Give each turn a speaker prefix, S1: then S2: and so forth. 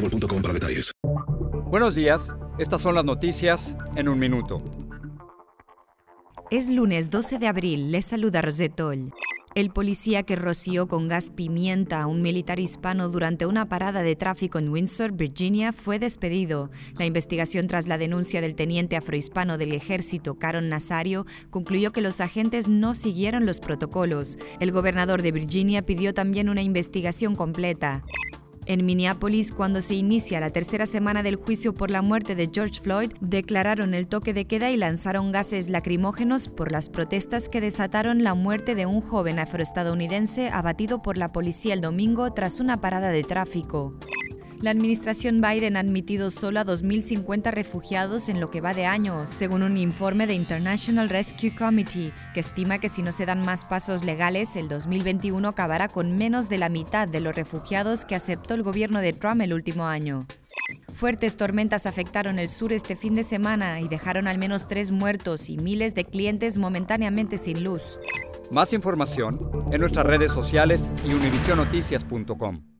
S1: boostmobile.com para detalles.
S2: Buenos días, estas son las noticias en un minuto.
S3: Es lunes 12 de abril, les saluda Rosetol. El policía que roció con gas pimienta a un militar hispano durante una parada de tráfico en Windsor, Virginia, fue despedido. La investigación tras la denuncia del teniente afrohispano del ejército, Caron Nazario, concluyó que los agentes no siguieron los protocolos. El gobernador de Virginia pidió también una investigación completa. En Minneapolis, cuando se inicia la tercera semana del juicio por la muerte de George Floyd, declararon el toque de queda y lanzaron gases lacrimógenos por las protestas que desataron la muerte de un joven afroestadounidense abatido por la policía el domingo tras una parada de tráfico. La administración Biden ha admitido solo a 2.050 refugiados en lo que va de año, según un informe de International Rescue Committee, que estima que si no se dan más pasos legales, el 2021 acabará con menos de la mitad de los refugiados que aceptó el gobierno de Trump el último año. Fuertes tormentas afectaron el sur este fin de semana y dejaron al menos tres muertos y miles de clientes momentáneamente sin luz.
S2: Más información en nuestras redes sociales y univisionoticias.com.